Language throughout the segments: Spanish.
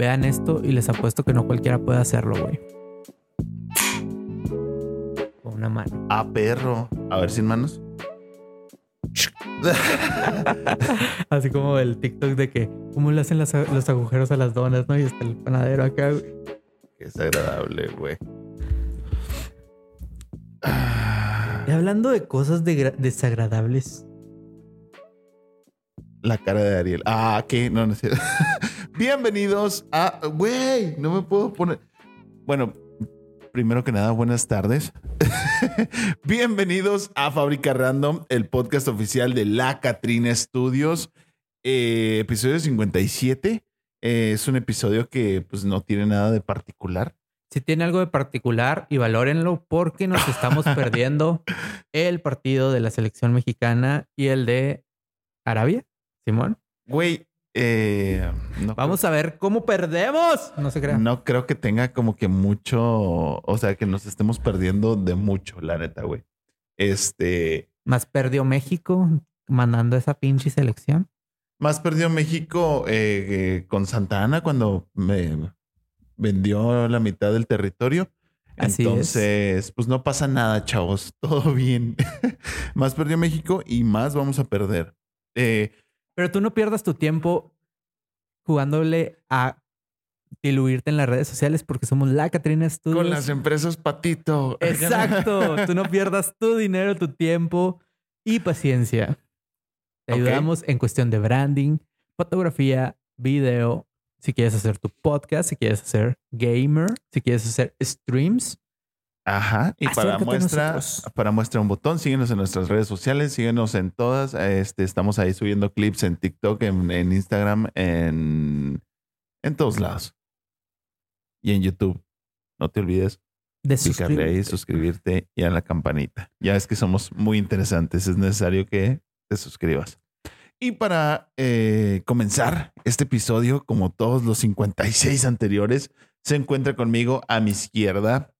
Vean esto y les apuesto que no cualquiera puede hacerlo, güey. Con una mano. Ah, perro. A ver, sin manos. Así como el TikTok de que, ¿cómo le hacen las- los agujeros a las donas, no? Y está el panadero acá, güey. Qué desagradable, güey. Y hablando de cosas desagradables, La cara de Ariel. Ah, ¿qué? No, no es cierto. Bienvenidos a... Güey, no me puedo poner... Bueno, primero que nada, buenas tardes. Bienvenidos a Fábrica Random, el podcast oficial de La Catrina Studios. Eh, episodio 57. Eh, es un episodio que pues no tiene nada de particular. si tiene algo de particular y valórenlo porque nos estamos perdiendo el partido de la selección mexicana y el de Arabia, Simón. Güey, eh, no Vamos a ver cómo perdemos. No se crea. No creo que tenga como que mucho, o sea, que nos estemos perdiendo de mucho, la neta, güey. Este, Más perdió México mandando esa pinche selección. más perdió México eh, eh, con Santa Ana cuando me vendió la mitad del territorio. Así es. Entonces, pues no pasa nada, chavos. Todo bien. más perdió México y más vamos a perder. Eh, Pero tú no pierdas tu tiempo jugándole a diluirte en las redes sociales porque somos la Catrina Studios. con las empresas Patito. Exacto. Tú no pierdas tu dinero, tu tiempo y paciencia. Te ayudamos en cuestión de branding, fotografía, video. Si quieres hacer tu podcast, si quieres hacer gamer, si quieres hacer streams. Ajá. Y para Acércate muestra, para muestra un botón, síguenos en nuestras redes sociales, síguenos en todas. Este, estamos ahí subiendo clips en TikTok, en, en Instagram, en, en todos lados. Y en YouTube. No te olvides De picarle ahí, suscribirte. suscribirte y a la campanita. Ya es que somos muy interesantes. Es necesario que te suscribas. Y para eh, comenzar este episodio, como todos los 56 anteriores, se encuentra conmigo a mi izquierda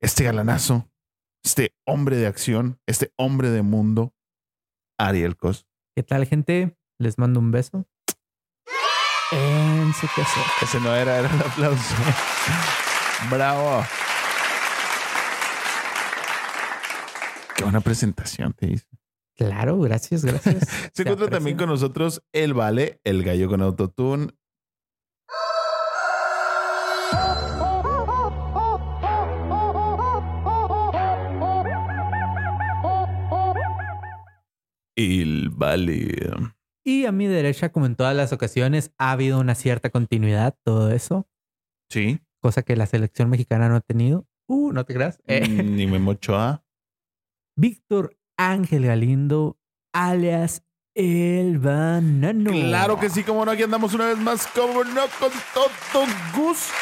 este galanazo, este hombre de acción, este hombre de mundo, Ariel Cos. ¿Qué tal, gente? Les mando un beso. En su casa. Ese no era, era el aplauso. Bravo. Qué buena presentación te hice. Claro, gracias, gracias. Se encuentra también con nosotros el Vale, el gallo con autotune. El Vale. Y a mi derecha, como en todas las ocasiones, ha habido una cierta continuidad, todo eso, Sí. cosa que la selección mexicana no ha tenido. Uh, no te creas. Eh, Ni me mocho a. Víctor Ángel Galindo, alias El Banano. Claro que sí, como no, aquí andamos una vez más, como no, con todo gusto.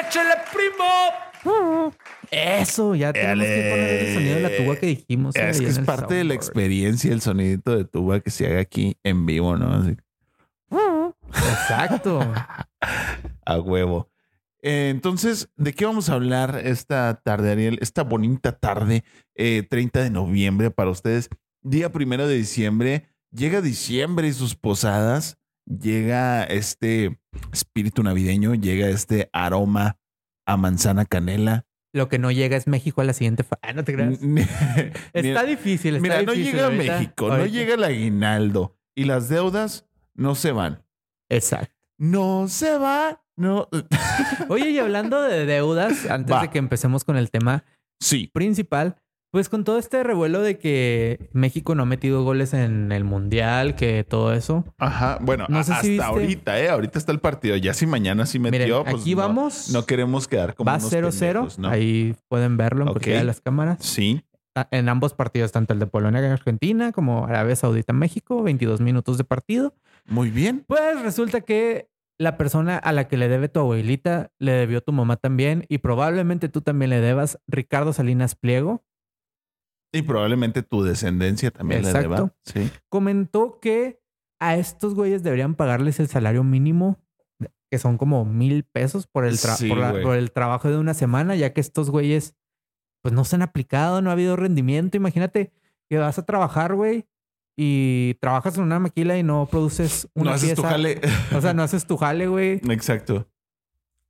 ¡Échale, primo! Eso, ya tenemos que poner el sonido de la tuba que dijimos. Es que es parte de la experiencia, el sonidito de tuba que se haga aquí en vivo, ¿no? Así, Exacto. a huevo. Eh, entonces, ¿de qué vamos a hablar esta tarde, Ariel? Esta bonita tarde, eh, 30 de noviembre para ustedes. Día primero de diciembre. Llega diciembre y sus posadas. Llega este espíritu navideño, llega este aroma a manzana canela. Lo que no llega es México a la siguiente fase. no te creas. Está difícil. Está Mira, no llega ahorita. México, no llega el aguinaldo y las deudas no se van. Exacto. No se van. No. Oye, y hablando de deudas, antes Va. de que empecemos con el tema Sí. principal, pues con todo este revuelo de que México no ha metido goles en el mundial, que todo eso. Ajá. Bueno, No sé hasta si ahorita, ¿eh? Ahorita está el partido. Ya si mañana sí metió, Miren, pues aquí no- vamos. No, queremos quedar como Va unos 0-0. pendejos, ¿no? Ahí pueden verlo en Ok. cualquiera de las cámaras. Sí. Ah, En ambos partidos, tanto el de Polonia y Argentina como Arabia Saudita México, 22 minutos de partido. Muy bien. Pues resulta que la persona a la que le debe tu abuelita le debió tu mamá también y probablemente tú también le debas Ricardo Salinas Pliego. Y probablemente tu descendencia también Exacto. deba. Sí. Comentó que a estos güeyes deberían pagarles el salario mínimo, que son como mil pesos por el, tra- Sí, por, la- güey. por el trabajo de una semana, ya que estos güeyes pues no se han aplicado, no ha habido rendimiento. Imagínate que vas a trabajar, güey, y trabajas en una maquila y no produces una no haces pieza. tu jale. O sea, no haces tu jale, güey. Exacto.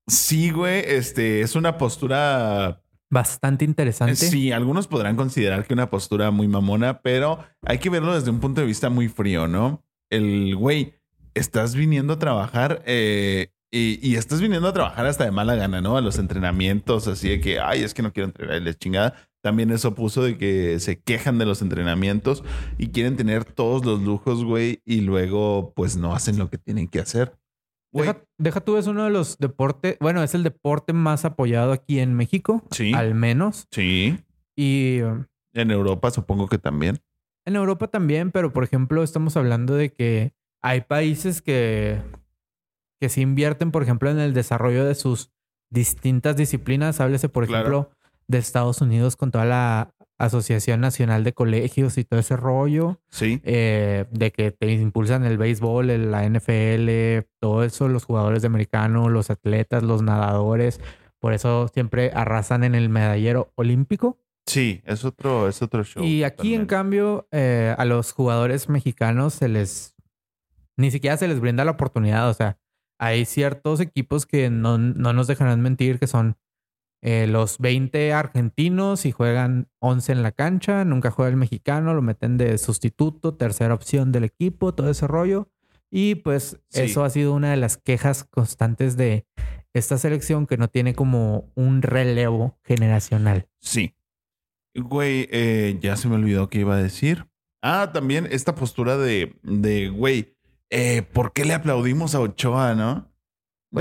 Sí, güey, este es una postura. Bastante interesante. Sí, algunos podrán considerar que una postura muy mamona, pero hay que verlo desde un punto de vista muy frío, ¿no? El güey, estás viniendo a trabajar eh, y, estás viniendo a trabajar hasta de mala gana, ¿no? A los entrenamientos, así de que, ay, es que no quiero entrenar, la chingada. También eso puso de que se quejan de los entrenamientos y quieren tener todos los lujos, güey, y luego pues no hacen lo que tienen que hacer. Deja, deja tú, es uno de los deportes, bueno, es el deporte más apoyado aquí en México, Sí. al menos. sí, Y en Europa supongo que también. en Europa también, pero por ejemplo, estamos hablando de que hay países que, que sí invierten, por ejemplo, en el desarrollo de sus distintas disciplinas. Háblese, por Claro. ejemplo, de Estados Unidos con toda la Asociación Nacional de Colegios y todo ese rollo. Sí, eh, de que te impulsan el béisbol, el- la NFL, todo eso, los jugadores de americano, los atletas, los nadadores. Por eso siempre arrasan en el medallero olímpico. sí, es otro, es otro show. y aquí, en cambio, eh, a los jugadores mexicanos se les... Ni siquiera se les brinda la oportunidad. O sea, hay ciertos equipos que no, no nos dejarán mentir que son eh, los 20 argentinos y juegan 11 en la cancha, nunca juega el mexicano, lo meten de sustituto, tercera opción del equipo, todo ese rollo. Y pues Sí. eso ha sido una de las quejas constantes de esta selección que no tiene como un relevo generacional. Sí. Güey, eh, ya se me olvidó qué iba a decir. Ah, también esta postura de, de güey, eh, ¿por qué le aplaudimos a Ochoa, no?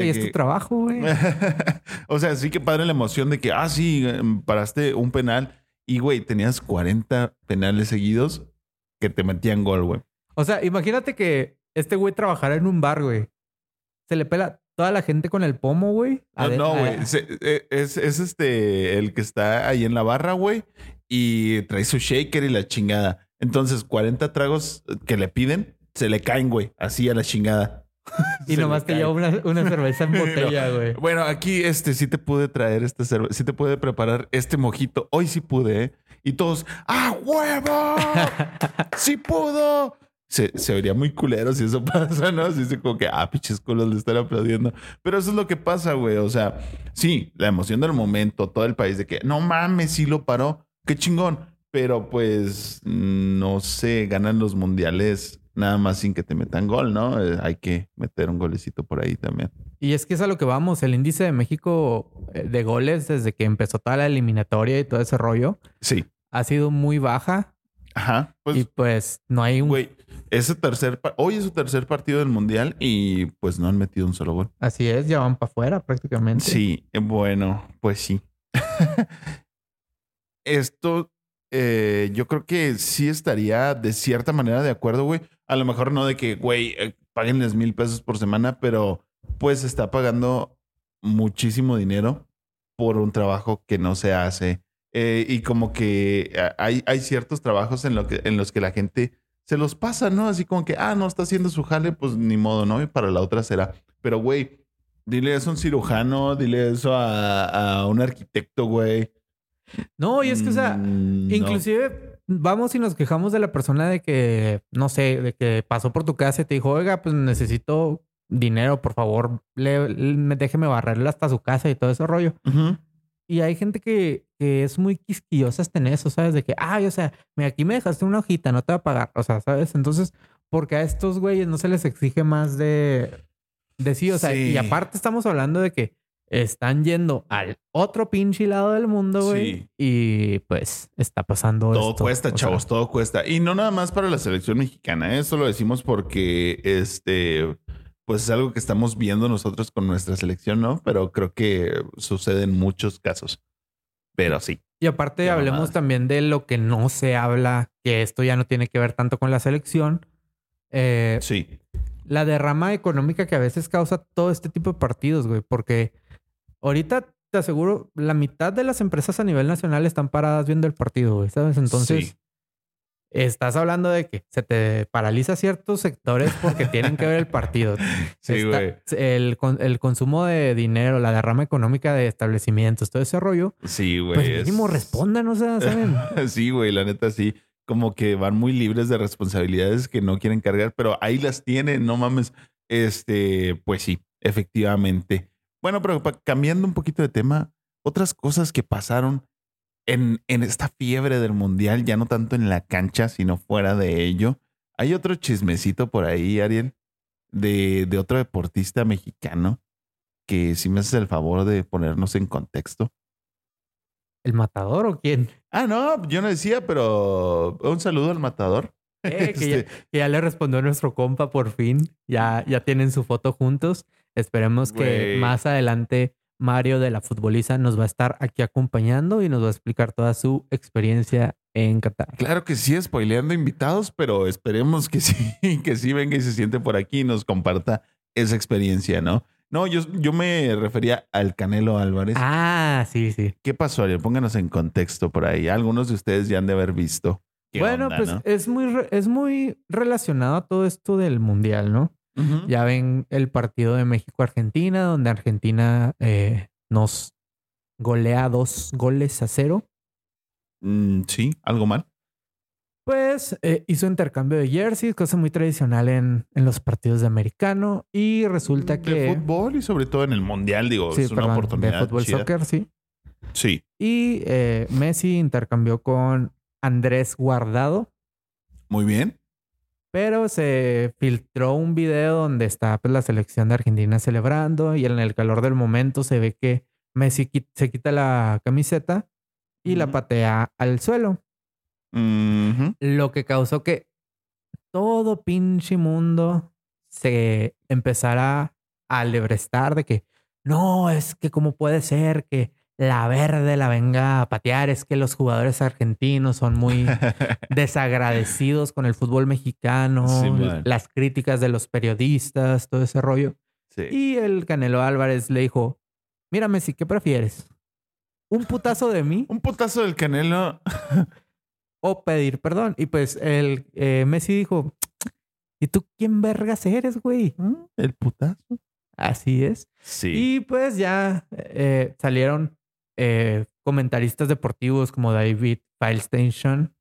Oye, es que- tu trabajo, güey. o sea, sí que padre la emoción de que, ah, sí, em, paraste un penal y, güey, tenías 40 penales seguidos que te metían gol, güey. O sea, imagínate que este güey trabajara en un bar, güey. Se le pela toda la gente con el pomo, güey. No, no, güey. Es, es este, el que está ahí en la barra, güey, y trae su shaker y la chingada. Entonces, 40 tragos que le piden, se le caen, güey, así a la chingada. Y Se nomás te lleva una, una cerveza en botella, güey. Bueno, aquí este sí te pude traer esta cerveza, sí te pude preparar este mojito. Hoy sí pude, ¿eh? Y todos, ¡ah, huevo! ¡Sí pudo! Se, se vería muy culero si eso pasa, ¿no? Si dice como que, ah, pinches culos le están aplaudiendo. Pero eso es lo que pasa, güey. O sea, sí, la emoción del momento, todo el país de que, no mames, sí lo paró. Qué chingón. Pero pues, no sé, ganan los mundiales nada más sin que te metan gol, ¿no? Eh, hay que meter un golecito por ahí también. Y es que es a lo que vamos. El índice de México eh, de goles desde que empezó toda la eliminatoria y todo ese rollo Sí. ha sido muy baja. Ajá. Pues, y pues no hay un... Güey, es su tercer hoy es su tercer partido del mundial y pues no han metido un solo gol. Así es, ya van para afuera prácticamente. Sí, eh, bueno, pues sí. Esto eh, yo creo que sí estaría de cierta manera de acuerdo, güey. A lo mejor no de que, güey, eh, paguenles mil pesos por semana, pero pues está pagando muchísimo dinero por un trabajo que no se hace. Eh, y como que eh, hay, hay ciertos trabajos en, lo que, en los que la gente se los pasa, ¿no? Así como que, ah, no está haciendo su jale, pues ni modo, ¿no? Y para la otra será. Pero, güey, dile eso a un cirujano, dile eso a, a un arquitecto, güey. No, y es que, o sea, Mm, no. Vamos y nos quejamos de la persona de que, no sé, de que pasó por tu casa y te dijo, oiga, pues necesito dinero, por favor, le, le- déjeme barrerle hasta su casa y todo ese rollo. Y hay gente que, que es muy quisquillosa hasta en eso, ¿sabes? De que, ay, o sea, mira, aquí me dejaste una hojita, no te va a pagar. O sea, ¿sabes? Entonces, porque a estos güeyes no se les exige más de, de sí, o sea, Sí. y aparte estamos hablando de que están yendo al otro pinche lado del mundo, güey. Sí. Y pues está pasando Todo esto. cuesta, O sea, chavos, todo cuesta. Y no nada más para la selección mexicana, ¿eh? eso lo decimos porque este, pues es algo que estamos viendo nosotros con nuestra selección, ¿no? Pero creo que sucede en muchos casos. Pero sí. Y aparte hablemos también de lo que no se habla, que esto ya no tiene que ver tanto con la selección. Eh, Sí. la derrama económica que a veces causa todo este tipo de partidos, güey. Porque ahorita te aseguro, la mitad de las empresas a nivel nacional están paradas viendo el partido, güey, ¿sabes? Entonces, Sí. estás hablando de que se te paraliza ciertos sectores porque tienen que ver el partido. Sí, Está- güey. el, con- el consumo de dinero, la derrama económica de establecimientos, todo ese rollo. Sí, güey. Pues es- mínimo respondan, o sea, ¿saben? sí, güey, la neta sí. como que van muy libres de responsabilidades que no quieren cargar, pero ahí las tienen, no mames. Este, pues sí, efectivamente. Bueno, pero cambiando un poquito de tema, otras cosas que pasaron en, en esta fiebre del mundial, ya no tanto en la cancha, sino fuera de ello. Hay otro chismecito por ahí, Ariel, de, de otro deportista mexicano que si me haces el favor de ponernos en contexto. ¿El matador o quién? Ah, no, yo no decía, pero un saludo al matador. Eh, que, ya, le respondió nuestro compa por fin. Ya, ya tienen su foto juntos. Esperemos que más adelante Mario de la futboliza nos va a estar aquí acompañando y nos va a explicar toda su experiencia en Qatar. Claro que sí, spoileando invitados, pero esperemos que sí, que sí venga y se siente por aquí y nos comparta esa experiencia, ¿no? No, yo, yo me refería al Canelo Álvarez. Ah, sí, sí. ¿Qué pasó, Ariel? Pónganos en contexto por ahí. Algunos de ustedes ya han de haber visto. Bueno, pues es, muy, es muy relacionado a todo esto del Mundial, ¿no? Ya ven el partido de México-Argentina, donde Argentina eh, nos golea dos goles a cero. Mm, sí, algo mal. Pues eh, hizo intercambio de jerseys, cosa muy tradicional en, en, los partidos de americano. Y resulta que. De fútbol y sobre todo en el mundial, digo, es una oportunidad. De fútbol, soccer, sí. Sí. Y eh, Messi intercambió con Andrés Guardado. Muy bien. Pero se filtró un video donde está pues, la selección de Argentina celebrando y en el calor del momento se ve que Messi se quita la camiseta y la patea al suelo. Lo que causó que todo pinche mundo se empezara a alebrestar de que no, es que cómo puede ser que la verde la venga a patear, es que los jugadores argentinos son muy desagradecidos con el fútbol mexicano, las críticas de los periodistas, todo ese rollo. Y el Canelo Álvarez le dijo, mira Messi, ¿qué prefieres? ¿Un putazo de mí? Un putazo del Canelo o pedir perdón. Y pues el eh, Messi dijo, ¿y tú quién vergas eres, güey? ¿Mm? El putazo. Así es. Sí. Y pues ya eh, salieron eh, comentaristas deportivos como David Filestation.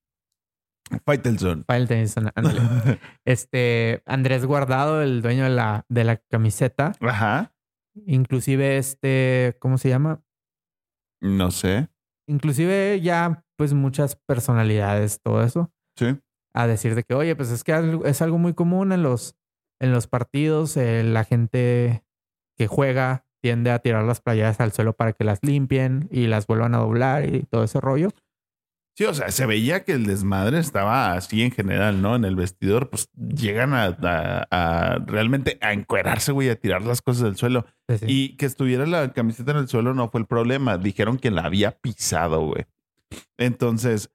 Faitelson. Faitelson, este, Andrés Guardado, el dueño de la, de la camiseta. Ajá. Inclusive este, ¿cómo se llama? No sé. Inclusive ya pues muchas personalidades, todo eso. Sí. A decir de que, oye, pues es que es algo muy común en los, en los partidos, eh, la gente que juega tiende a tirar las playeras al suelo para que las limpien y las vuelvan a doblar y todo ese rollo. Sí, o sea, se veía que el desmadre estaba así en general, ¿no? En el vestidor, pues llegan a, realmente a encuerarse, güey, a tirar las cosas del suelo. Y que estuviera la camiseta en el suelo no fue el problema. Dijeron que la había pisado, güey. Entonces,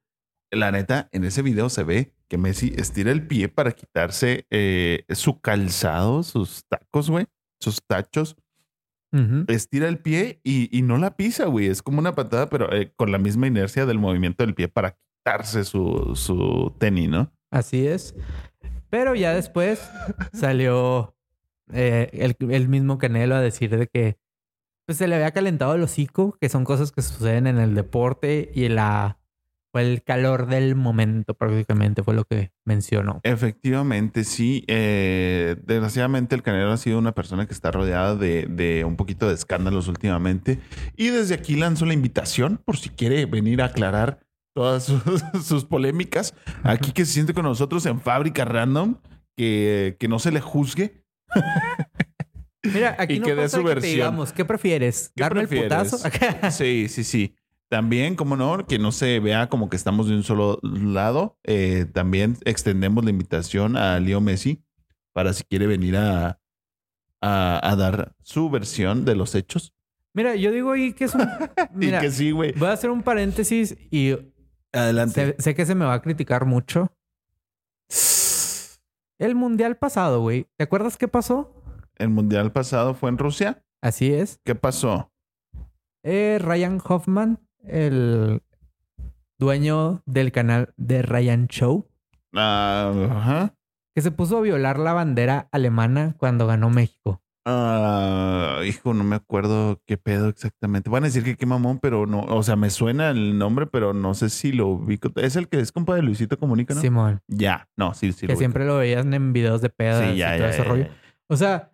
la neta, en ese video se ve que Messi estira el pie para quitarse eh, su calzado, sus tacos, güey, sus tachos. Estira el pie y, no la pisa, güey. Es como una patada, pero eh, con la misma inercia del movimiento del pie para quitarse su, su tenis, ¿no? Así es. Pero ya después salió eh, el, el, mismo Canelo a decir de que pues se le había calentado el hocico, que son cosas que suceden en el deporte y la fue el calor del momento prácticamente, fue lo que mencionó. Efectivamente, sí. Eh, desgraciadamente el Canelo ha sido una persona que está rodeada de, un poquito de escándalos últimamente. Y desde aquí lanzo la invitación por si quiere venir a aclarar todas sus, polémicas. Aquí que se siente con nosotros en Fábrica Random, que, que no se le juzgue. Mira, aquí no que dé su versión. digamos, ¿qué prefieres? ¿Darme el putazo? sí, sí, sí. También, como no, que no se vea como que estamos de un solo lado. Eh, también extendemos la invitación a Leo Messi para si quiere venir a, a, dar su versión de los hechos. Mira, yo digo ahí que es un. Mira, y que sí, güey. Voy a hacer un paréntesis y. Adelante. sé que se me va a criticar mucho. El mundial pasado, güey. ¿Te acuerdas qué pasó? el mundial pasado fue en Rusia. Así es. ¿Qué pasó? Eh, Ryan Hoffman, el dueño del canal de Ryan Show. ajá. Que se puso a violar la bandera alemana cuando ganó México. Ah, hijo, no me acuerdo qué pedo exactamente. Van a decir que qué mamón, pero no, o sea, me suena el nombre, pero no sé si lo ubico. Es el que es compa de Luisito Comunica, ¿no? Simón. Ya, no, sí, sí. que lo siempre lo veían en videos de pedas Sí, ya, y todo ya, ese ya, rollo. ya. O sea,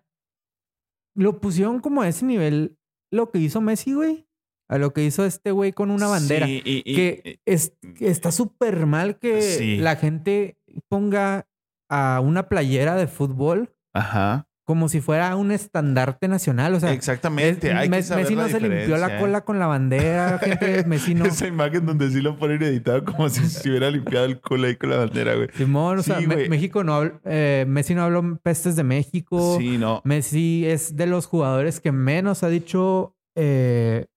lo pusieron como a ese nivel lo que hizo Messi, güey. A lo que hizo este güey con una bandera. Sí, y- y- que es, que está súper mal que Sí. la gente ponga a una playera de fútbol Ajá. como si fuera un estandarte nacional. O sea, Exactamente. hay que saber Messi la no se limpió la ¿eh? cola con la bandera, gente. Messi no. Esa imagen donde sí lo ponen editado como si se hubiera limpiado el culo ahí con la bandera, güey. Simón, o sea, Sí, Me- güey. México no habl- eh, Messi no habló pestes de México. Sí, no. Messi es de los jugadores que menos ha dicho eh,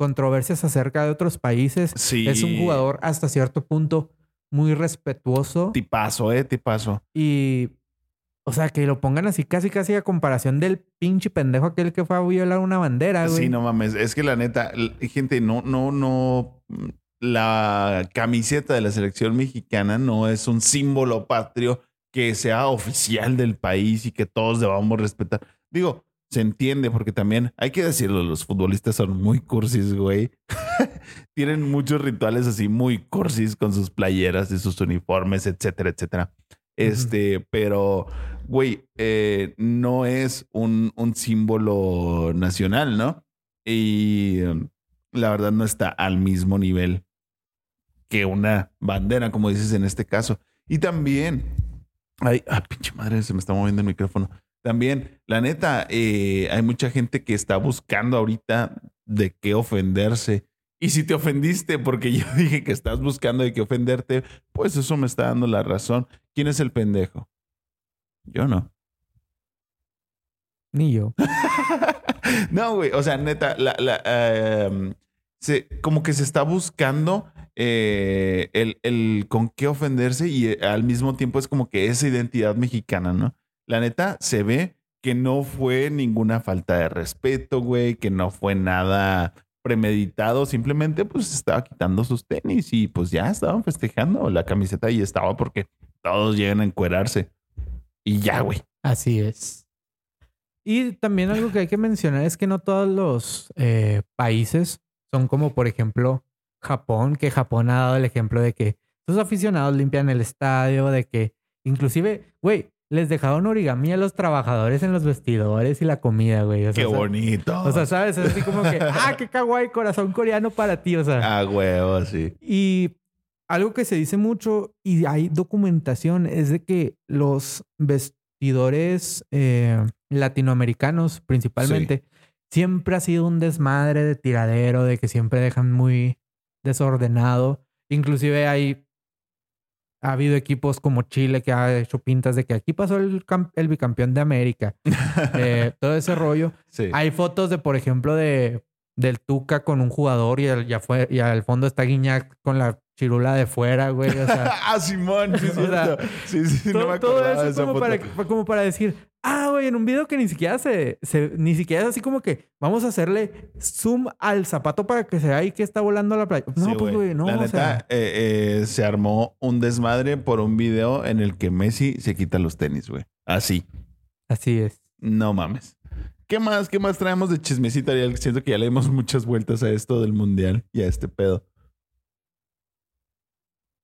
controversias acerca de otros países. Sí. Es un jugador hasta cierto punto muy respetuoso Tipazo, eh, tipazo. y, o sea, que lo pongan así casi casi a comparación del pinche pendejo aquel que fue a violar una bandera, güey. Sí, no mames. Es que la neta, gente, no, no, no. La camiseta de la selección mexicana no es un símbolo patrio que sea oficial del país y que todos debamos respetar. Digo, se entiende porque también hay que decirlo, los futbolistas son muy cursis, güey. Tienen muchos rituales así muy cursis con sus playeras y sus uniformes, etcétera, etcétera. Este, pero, güey, eh, no es un, un símbolo nacional, ¿no? Y um, la verdad no está al mismo nivel que una bandera, como dices en este caso. Y también, ay, ah, pinche madre, se me está moviendo el micrófono. También, la neta, eh, hay mucha gente que está buscando ahorita de qué ofenderse. Y si te ofendiste porque yo dije que estás buscando de qué ofenderte, pues eso me está dando la razón. ¿Quién es el pendejo? Yo no. Ni yo. no, güey. O sea, neta, la, la, eh, se, como que se está buscando eh, el, el con qué ofenderse y eh, al mismo tiempo es como que esa identidad mexicana, ¿no? La neta, se ve que no fue ninguna falta de respeto, güey, que no fue nada premeditado, simplemente pues estaba quitando sus tenis y pues ya estaban festejando la camiseta y estaba porque todos llegan a encuerarse. Y ya, güey. Así es. Y también algo que hay que mencionar es que no todos los eh, países son como, por ejemplo, Japón, que Japón ha dado el ejemplo de que sus aficionados limpian el estadio, de que inclusive, güey, les dejaron origami a los trabajadores en los vestidores y la comida, güey. O sea, Qué o sea- bonito. O sea, ¿sabes? Es así como que, ah, qué kawaii, corazón coreano para ti, o sea. Ah, huevo, sí. Y algo que se dice mucho y hay documentación es de que los vestidores eh, latinoamericanos principalmente siempre ha sido un desmadre de tiradero, de que siempre dejan muy desordenado. Inclusive hay ha habido equipos como Chile que ha hecho pintas de que aquí pasó el, el bicampeón de América. Eh, todo ese rollo. Sí. Hay fotos de, por ejemplo, de del Tuca con un jugador y, el- al fondo está Guiñac con la chirula de fuera, güey. O sea, ah, Simón, sí, O sea, sí, sí, todo, no me todo acordaba de eso como para, como para decir, ah, güey, en un video que ni siquiera se, se- ni siquiera es así como que vamos a hacerle zoom al zapato para que se vea ahí que está volando la playa. No, Sí, pues, güey, no, La o neta, sea, eh, eh, se armó un desmadre por un video en el que Messi se quita los tenis, güey. Así. así es. No mames. ¿Qué más? ¿Qué más traemos de chismecita? Siento que ya le dimos muchas vueltas a esto del mundial y a este pedo.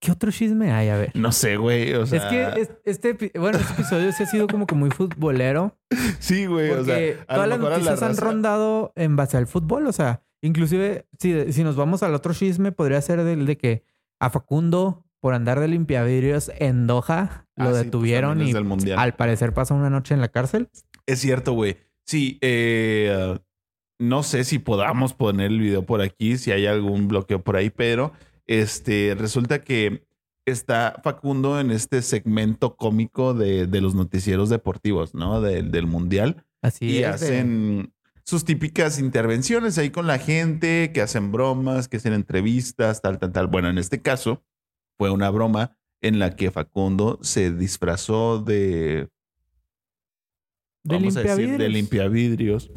¿Qué otro chisme hay? A ver. No sé, güey. O sea, es que es- este, bueno, este episodio sí ha sido como que muy futbolero. sí, güey. O sea, a todas las la noticias han rondado en base al fútbol. O sea, inclusive si, si nos vamos al otro chisme, podría ser del de que a Facundo, por andar de limpiavidrios en Doha, lo Ah, sí, pues, detuvieron y al parecer pasó una noche en la cárcel. Es cierto, güey. Sí, eh, no sé si podamos poner el video por aquí, si hay algún bloqueo por ahí, pero este resulta que está Facundo en este segmento cómico de, de los noticieros deportivos, ¿no? Del- del mundial. Así y es. de- hacen sus típicas intervenciones ahí con la gente, que hacen bromas, que hacen entrevistas, tal, tal, tal. Bueno, en este caso fue una broma en la que Facundo se disfrazó de de vamos a decir, de limpiavidrios.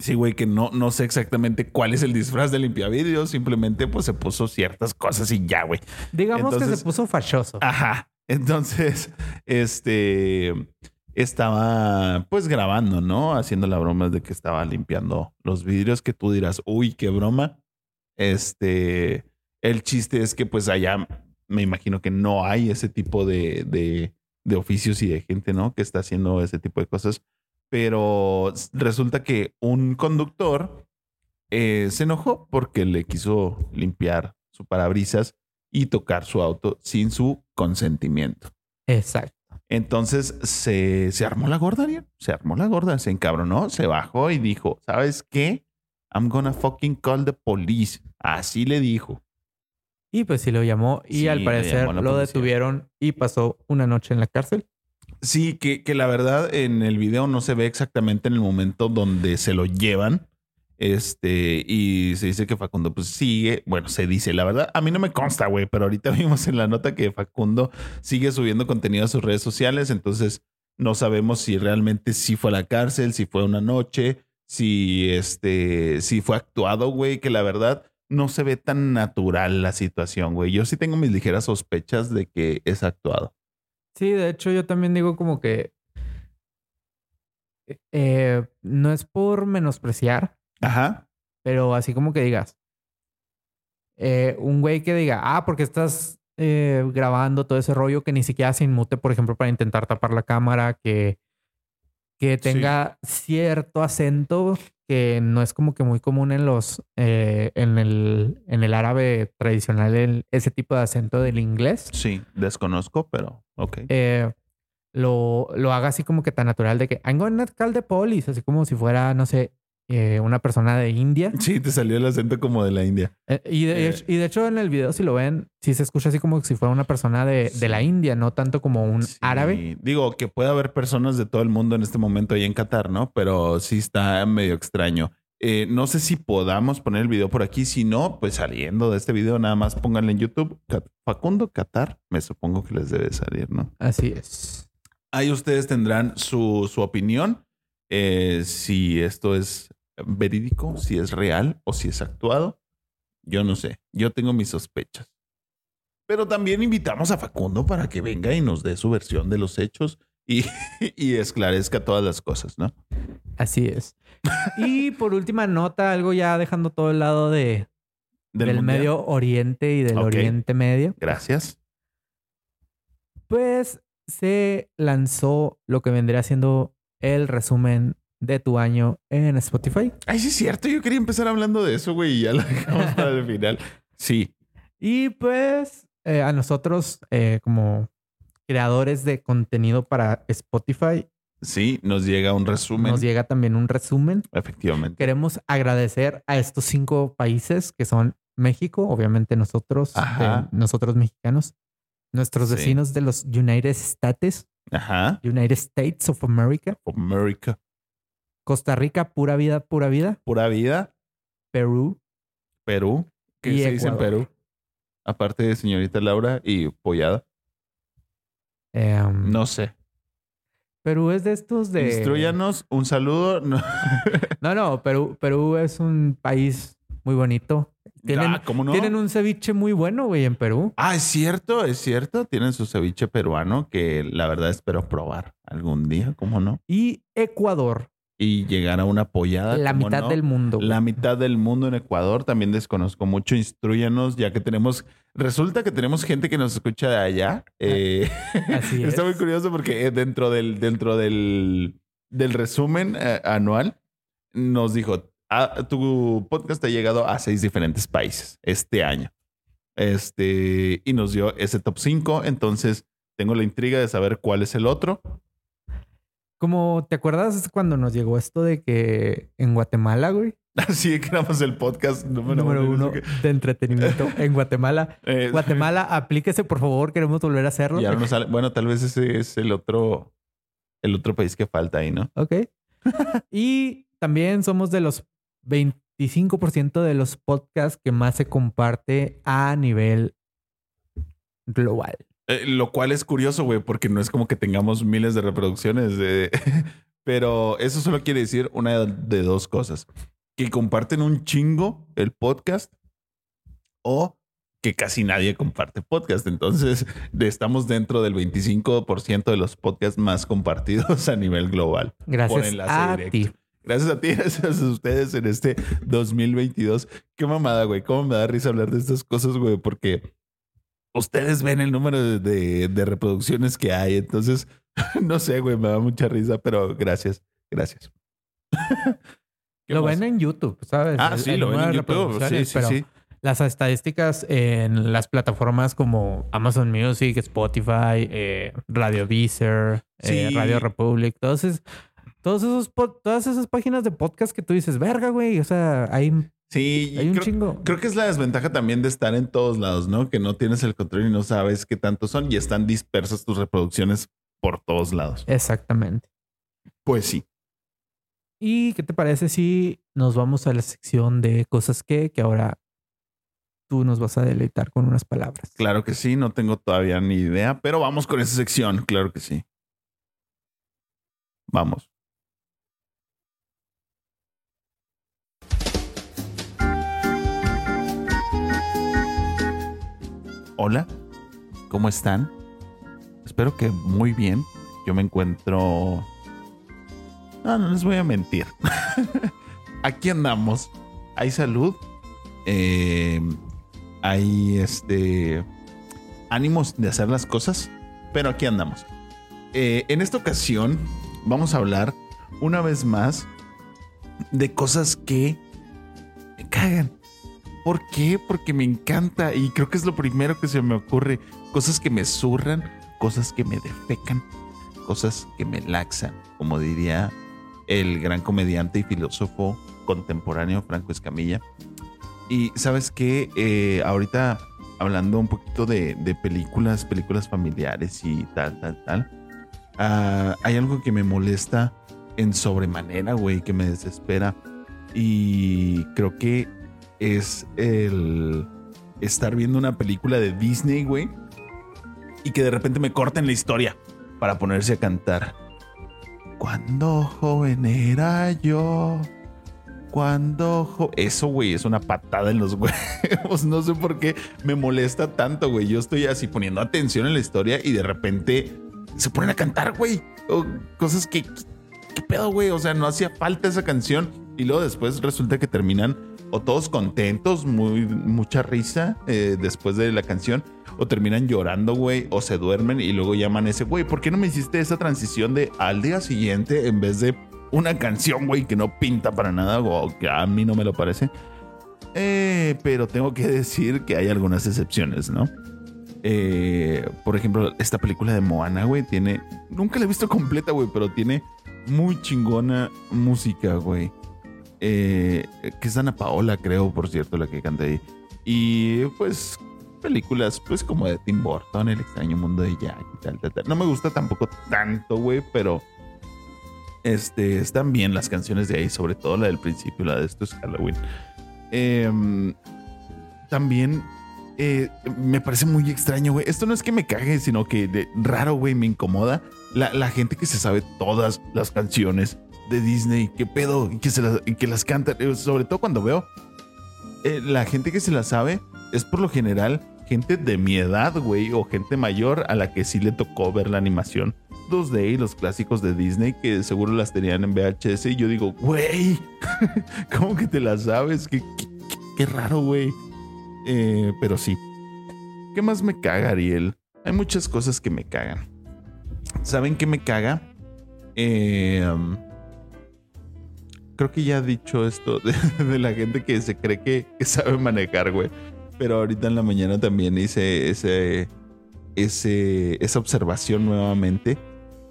Sí, güey, que no, no sé exactamente cuál es el disfraz de limpiavidrios. Simplemente, pues, se puso ciertas cosas y ya, güey. Digamos que se puso fachoso. Ajá. Entonces, este... estaba pues grabando, ¿no? Haciendo la broma de que estaba limpiando los vidrios que tú dirás, uy, qué broma. Este, el chiste es que pues allá me imagino que no hay ese tipo de, de, de oficios y de gente, ¿no? Que está haciendo ese tipo de cosas. Pero resulta que un conductor eh, se enojó porque le quiso limpiar su parabrisas y tocar su auto sin su consentimiento. Exacto. Entonces se, se armó la gorda, Ariel. Se armó la gorda, se encabronó, se bajó y dijo, ¿sabes qué? I'm gonna fucking call the police. Así le dijo. Y pues sí lo llamó y Sí, al parecer lo policía. detuvieron y pasó una noche en la cárcel. Sí, que, que la verdad en el video no se ve exactamente en el momento donde se lo llevan. Este, y se dice que Facundo pues sigue, bueno, se dice, la verdad, a mí no me consta, güey, pero ahorita vimos en la nota que Facundo sigue subiendo contenido a sus redes sociales, entonces no sabemos si realmente sí fue a la cárcel, si fue una noche, si este, si fue actuado, güey, que la verdad no se ve tan natural la situación, güey. Yo sí tengo mis ligeras sospechas de que es actuado. Sí, de hecho yo también digo como que eh, no es por menospreciar, Ajá. pero así como que digas, eh, un güey que diga, ah, porque estás eh, grabando todo ese rollo que ni siquiera se inmute, por ejemplo, para intentar tapar la cámara, que, que tenga cierto acento que no es como que muy común en los, eh, en, el, en el árabe tradicional, el- ese tipo de acento del inglés. Sí, desconozco, pero ok. eh, lo, lo haga así como que tan natural de que I'm gonna call the police, así como si fuera, no sé, eh, una persona de India. Sí, te salió el acento como de la India. Eh, y, de, Eh. hecho- y de hecho en el video, si lo ven, sí se escucha así como si fuera una persona de, de la India, no tanto como un Sí, árabe. Digo que puede haber personas de todo el mundo en este momento ahí en Qatar, ¿no? Pero sí está medio extraño. No sé si podamos poner el video por aquí. Si no, pues saliendo de este video, nada más pónganle en YouTube Facundo Qatar. Me supongo que les debe salir, ¿no? Así es. Ahí ustedes tendrán su, su opinión. eh, si esto es verídico, si es real o si es actuado. Yo no sé. Yo tengo mis sospechas. Pero también invitamos a Facundo para que venga y nos dé su versión de los hechos y, y esclarezca todas las cosas, ¿no? Así es. y por última nota, algo ya dejando todo el lado de, del, Mundial. Medio Oriente y del. Oriente Medio. Gracias. Pues se lanzó lo que vendría siendo el resumen de tu año en Spotify. Ay, sí es cierto. Yo quería empezar hablando de eso, güey, y ya lo dejamos para el final. Sí. Y pues eh, a nosotros, eh, como creadores de contenido para Spotify, Sí, nos llega un resumen. nos llega también un resumen. Efectivamente. Queremos agradecer a estos cinco países que son México, obviamente nosotros, eh, nosotros mexicanos, nuestros Sí. vecinos de los United States, Ajá. United States of America, America. Costa Rica, pura vida, pura vida, Pura vida. Perú, Perú. ¿Qué Y se dice en Ecuador. Perú? Aparte de señorita Laura y Pollada. em, No sé. Perú es de estos de... Instruyanos. Un saludo. No. No, no, Perú, Perú es un país muy bonito. Tienen, Ah, ¿cómo no? tienen un ceviche muy bueno, güey, en Perú. Ah, es cierto, es cierto. Tienen su ceviche peruano que la verdad espero probar algún día, ¿cómo no? Y Ecuador, Y llegar a una pollada. la ¿cómo mitad no? del mundo. La mitad del mundo en Ecuador. También desconozco mucho. Instruyanos, ya que tenemos. Resulta que tenemos gente que nos escucha de allá. Eh, Así Está muy curioso porque eh, dentro del, dentro del, del resumen eh, anual nos dijo: "Ah, tu podcast ha llegado a seis diferentes países este año. Este, y nos dio ese top 5. Entonces tengo la intriga de saber cuál es el otro. Como, ¿te acuerdas cuando nos llegó esto de que en Guatemala, güey? Así que éramos el podcast número, Número uno. de entretenimiento en Guatemala. Eh, Guatemala, aplíquese, por favor, queremos volver a hacerlo. Ya no nos sale. Bueno, tal vez ese es el otro, el otro país que falta ahí, ¿no? Ok. y también somos de los 25% de los podcasts que más se comparte a nivel global. Eh, lo cual es curioso, güey, porque no es como que tengamos miles de reproducciones. de- Pero eso solo quiere decir una de dos cosas. Que comparten un chingo el podcast o que casi nadie comparte podcast. Entonces, estamos dentro del 25% de los podcasts más compartidos a nivel global. Gracias a ti. Gracias a ti, gracias a ustedes en este 2022. Qué mamada, güey. Cómo me da risa hablar de estas cosas, güey, porque ustedes ven el número de, de reproducciones que hay. Entonces, no sé, güey, me da mucha risa, pero gracias, gracias. lo ven en YouTube, ¿sabes? Ah, sí, lo ven en YouTube. Sí, sí, sí. Las estadísticas en las plataformas como Amazon Music, Spotify, eh, Radio Deezer, eh, Radio Republic, todos todos esos, todas esas páginas de podcast que tú dices, verga, güey. O sea, hay, sí, hay un chingo. Creo que es la desventaja también de estar en todos lados, ¿no? Que no tienes el control y no sabes qué tanto son y están dispersas tus reproducciones por todos lados. Exactamente. Pues sí. ¿Y qué te parece si nos vamos a la sección de cosas que, que ahora tú nos vas a deleitar con unas palabras? Claro que sí, no tengo todavía ni idea, pero vamos con esa sección, claro que sí. Vamos. Hola, ¿cómo están? Espero que muy bien. Yo me encuentro no, no les voy a mentir. Aquí andamos. Hay salud. Eh, hay este ánimos de hacer las cosas. Pero aquí andamos. Eh, en esta ocasión vamos a hablar una vez más de cosas que me cagan. ¿Por qué? Porque me encanta y creo que es lo primero que se me ocurre. Cosas que me zurran, cosas que me defecan, cosas que me laxan, como diría el gran comediante y filósofo contemporáneo Franco Escamilla. Y sabes que eh, ahorita hablando un poquito de, películas, películas familiares y tal, tal, tal, ah, hay algo que me molesta en sobremanera, güey, que me desespera. Y creo que es el estar viendo una película de Disney, güey, y que de repente me corten la historia para ponerse a cantar. Cuando joven era yo. Cuando Eso, güey, es una patada en los huevos. No sé por qué me molesta tanto, güey. Yo estoy así poniendo atención en la historia y de repente se ponen a cantar, güey. cosas que... ¿Qué pedo, güey? O sea, no hacía falta esa canción. Y luego después resulta que terminan o todos contentos, mucha risa eh, después de la canción, o terminan llorando, güey, o se duermen y luego llaman ese, güey, ¿por qué no me hiciste esa transición de al día siguiente en vez de una canción, güey, que no pinta para nada, o que a mí no me lo parece? Eh, pero tengo que decir que hay algunas excepciones, ¿no? Eh, por ejemplo, esta película de Moana, güey, tiene. Nunca la he visto completa, güey, pero tiene muy chingona música, güey. Eh, que es Ana Paola, creo, por cierto, la que canta ahí. Y pues películas, pues como de Tim Burton, El extraño mundo de Jack y tal, tal, tal. No me gusta tampoco tanto, güey, pero este, están bien las canciones de ahí, sobre todo la del principio, la de esto es Halloween. Em, también eh, me parece muy extraño, güey. Esto no es que me cague, sino que de raro, güey, me incomoda la, la gente que se sabe todas las canciones de Disney, qué pedo, y que, se las, que las cantan, eh, sobre todo cuando veo eh, la gente que se la sabe es por lo general gente de mi edad, güey, o gente mayor a la que sí le tocó ver la animación 2D y los clásicos de Disney que seguro las tenían en VHS y yo digo, güey, ¿cómo que te las sabes? Qué, qué, raro, güey. Eh, pero sí. ¿Qué más me caga, Ariel? Hay muchas cosas que me cagan. ¿Saben qué me caga? Eh, um, creo que ya he dicho esto de, la gente que se cree que, sabe manejar, güey. Pero ahorita en la mañana también hice ese, ese, esa observación nuevamente.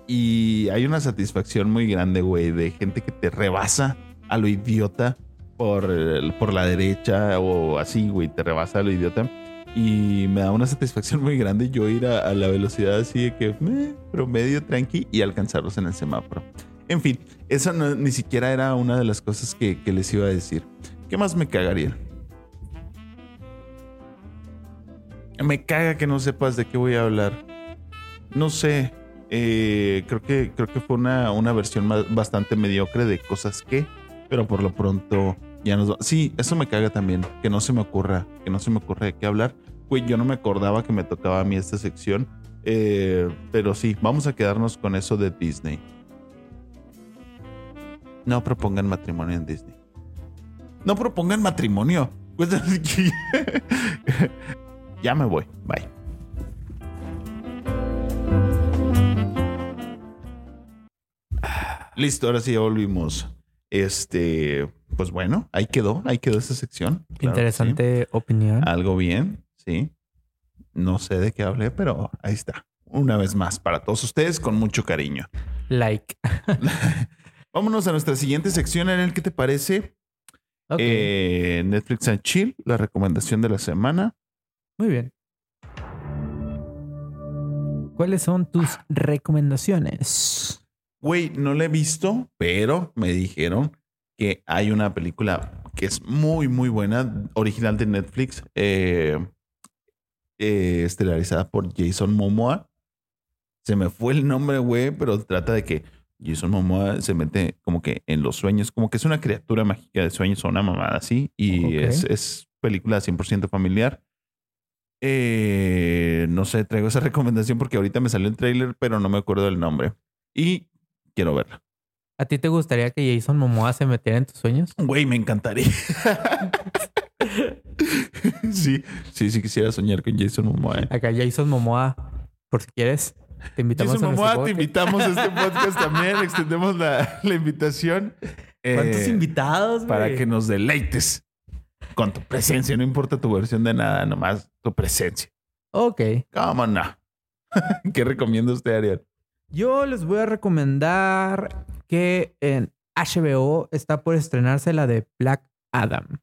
Y hay una satisfacción muy grande, güey, de gente que te rebasa a lo idiota por, por la derecha o así, güey, te rebasa a lo idiota. Y me da una satisfacción muy grande yo ir a, la velocidad así de que, me promedio tranqui y alcanzarlos en el semáforo. En fin, eso ni siquiera era una de las cosas que, les iba a decir. ¿Qué más me cagaría? Me caga que no sepas de qué voy a hablar. No sé. Eh, creo que creo que fue una, una versión bastante mediocre de cosas que, pero por lo pronto ya nos va. Sí, eso me caga también. Que no se me ocurra, que no se me ocurra de qué hablar. Güey, yo no me acordaba que me tocaba a mí esta sección. Eh, pero sí, vamos a quedarnos con eso de Disney. No propongan matrimonio en Disney. No propongan matrimonio. Pues, ya me voy. Bye. Listo, ahora sí ya volvimos. Este, pues bueno, ahí quedó, ahí quedó esa sección. Claro Interesante sí. opinión. Algo bien, sí. No sé de qué hablé, pero ahí está. Una vez más, para todos ustedes, con mucho cariño. Like. Vámonos a nuestra siguiente sección, en el que te parece Ok, Eh, Netflix and Chill, la recomendación de la semana. muy bien. ¿Cuáles son tus recomendaciones? Güey, no la he visto, pero me dijeron que hay una película que es muy, muy buena, original de Netflix, eh, eh, estelarizada por Jason Momoa. Se me fue el nombre, güey, pero trata de que Jason Momoa se mete como que en los sueños, como que es una criatura mágica de sueños o una mamada así, y Ok. es, es película 100% familiar. Eh, no sé, traigo esa recomendación porque ahorita me salió el trailer, pero no me acuerdo del nombre. Y quiero verla. ¿A ti te gustaría que Jason Momoa se metiera en tus sueños? Güey, me encantaría. sí, sí, sí quisiera soñar con Jason Momoa. eh. Acá Jason Momoa, por si quieres, te invitamos Jason a Momoa, te podcast. invitamos a este podcast también. Extendemos la, la invitación. eh, ¿Cuántos invitados, güey? Para que nos deleites con tu presencia. No importa tu versión de nada, nomás tu presencia. Ok. ¿Cómo no? ¿Qué recomienda usted, Ariel? Yo les voy a recomendar que en HBO está por estrenarse la de Black Adam.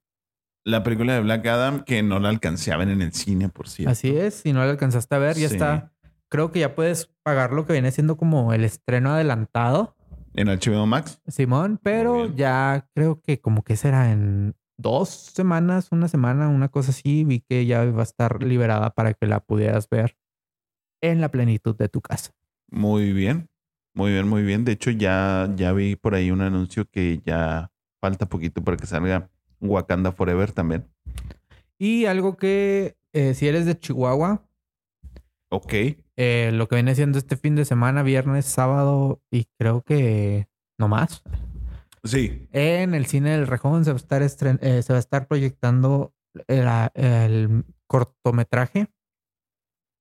La película de Black Adam que no la alcancé a ver en el cine, por cierto. Así es, si no la alcanzaste a ver, ya Sí. está. Creo que ya puedes pagar lo que viene siendo como el estreno adelantado, En HBO Max. Simón, pero ya creo que como que será en dos semanas, una semana, una cosa así, vi que ya va a estar liberada para que la pudieras ver en la plenitud de tu casa. Muy bien, muy bien, muy bien. De hecho, ya, ya vi por ahí un anuncio que ya falta poquito para que salga Wakanda Forever también. Y algo que eh, si eres de Chihuahua, Ok. eh, lo que viene siendo este fin de semana, viernes, sábado y creo que no más. Sí, En el cine del Rejón se va a estar, estren- eh, se va a estar proyectando el, el cortometraje.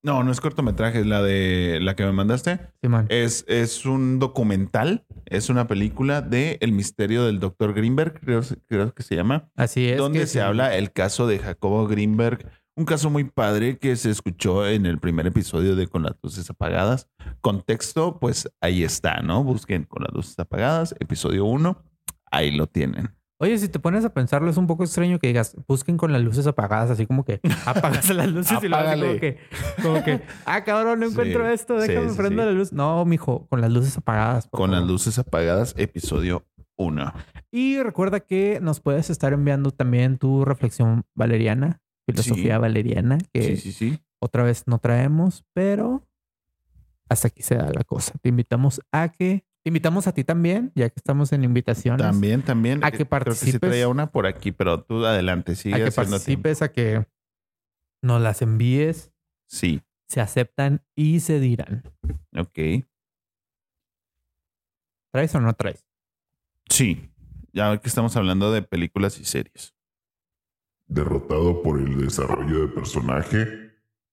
no, no es cortometraje, es la de la que me mandaste. Simón. Es, es un documental, es una película de El misterio del Dr. Greenberg, creo, creo que se llama. Así es. donde se sí. habla el caso de Jacobo Greenberg, un caso muy padre que se escuchó en el primer episodio de Con las luces apagadas. Contexto, pues ahí está, ¿no? Busquen Con las luces apagadas, episodio 1, ahí lo tienen. Oye, si te pones a pensarlo, es un poco extraño que digas, busquen con las luces apagadas, así como que apagas las luces y luego así como que, como que, ah, cabrón, no Sí, encuentro esto, déjame sí, prendo sí. la luz. No, mijo, con las luces apagadas. Con las luces apagadas, episodio 1. Y recuerda que nos puedes estar enviando también tu reflexión valeriana, filosofía Sí. valeriana, que Sí, sí, sí. otra vez no traemos, pero hasta aquí se da la cosa. Te invitamos a que, te invitamos a ti también, ya que estamos en invitaciones, También, también. A que Creo que participes. traía una por aquí, pero tú adelante, sigue a que tiempo. participes, a que nos las envíes, Sí, se aceptan y se dirán. ok. ¿Traes o no traes? Sí, ya que estamos hablando de películas y series. Derrotado por el desarrollo de personaje,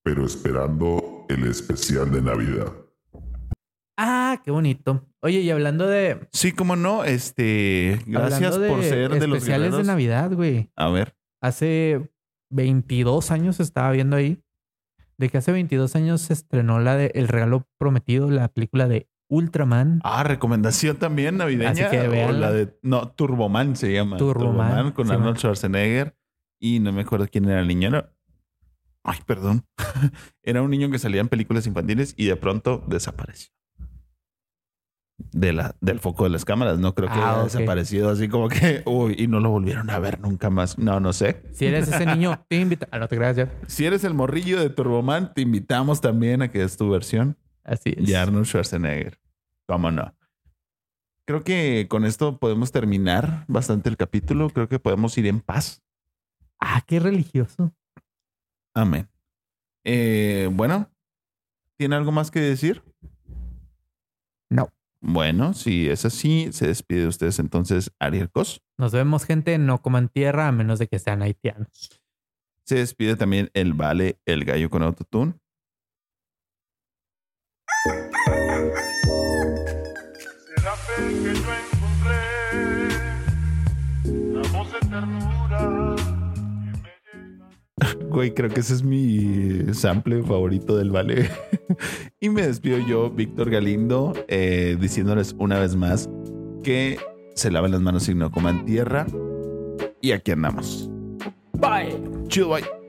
pero esperando el especial de Navidad. Ah, qué bonito. Oye, y hablando de... Sí, como no, este, gracias por ser de los especiales de. Navidad, güey. A ver, Hace 22 años estaba viendo ahí de que hace 22 años se estrenó la de El regalo prometido, la película de Ultraman. ah, recomendación también navideña. Así que o véanla. la de, no, Turboman se llama. Turboman, con sí, Arnold man. Schwarzenegger y no me acuerdo quién era el niño. Era- Ay, perdón. era un niño que salía en películas infantiles y de pronto desapareció. De la, del foco de las cámaras. No creo que Ah, haya desaparecido así como que, uy, y no lo volvieron a ver nunca más. No, no sé. Si eres ese niño, te invito. Ah, no te creas ya. Si eres el morrillo de Turboman, te invitamos también a que des tu versión. Así es. de Arnold Schwarzenegger. ¿Cómo no? Creo que con esto podemos terminar bastante el capítulo. Creo que podemos ir en paz. Ah, qué religioso. Amén. Eh, bueno, ¿tiene algo más que decir? No. Bueno, si es así, se despide de ustedes entonces Ariel Cos. Nos vemos, gente. No coman tierra a menos de que sean haitianos. Se despide también el Vale, el gallo con autotune. Güey, creo que ese es mi sample favorito del Vale. y me despido yo, Víctor Galindo, eh, diciéndoles una vez más que se laven las manos y no coman tierra. Y aquí andamos. Bye. Chido, bye.